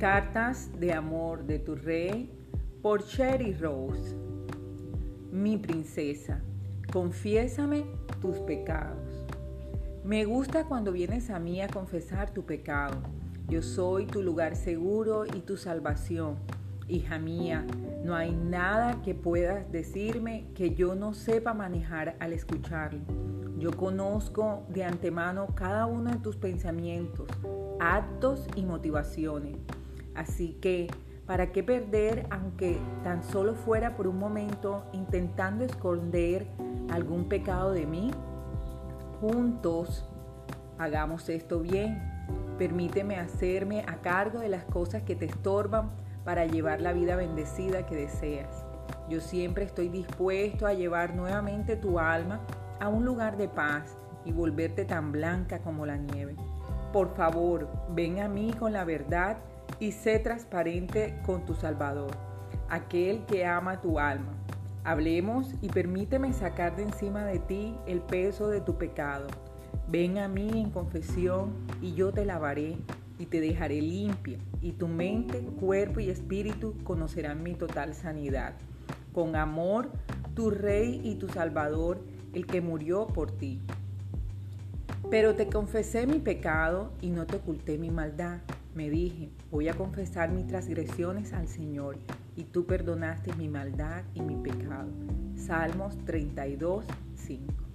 Cartas de amor de tu rey por Cherry Rose. Mi princesa, confiésame tus pecados. Me gusta cuando vienes a mí a confesar tu pecado. Yo soy tu lugar seguro y tu salvación. Hija mía, no hay nada que puedas decirme que yo no sepa manejar al escucharlo. Yo conozco de antemano cada uno de tus pensamientos, actos y motivaciones. Así que, ¿para qué perder, aunque tan solo fuera por un momento, intentando esconder algún pecado de mí? Juntos, hagamos esto bien. Permíteme hacerme a cargo de las cosas que te estorban para llevar la vida bendecida que deseas. Yo siempre estoy dispuesto a llevar nuevamente tu alma a un lugar de paz y volverte tan blanca como la nieve. Por favor, ven a mí con la verdad y sé transparente con tu Salvador, aquel que ama tu alma. Hablemos y permíteme sacar de encima de ti el peso de tu pecado. Ven a mí en confesión y yo te lavaré y te dejaré limpia y tu mente, cuerpo y espíritu conocerán mi total sanidad. Con amor, tu Rey y tu Salvador, el que murió por ti. Pero te confesé mi pecado y no te oculté mi maldad. Me dije, voy a confesar mis transgresiones al Señor, y tú perdonaste mi maldad y mi pecado. Salmos 32, 5.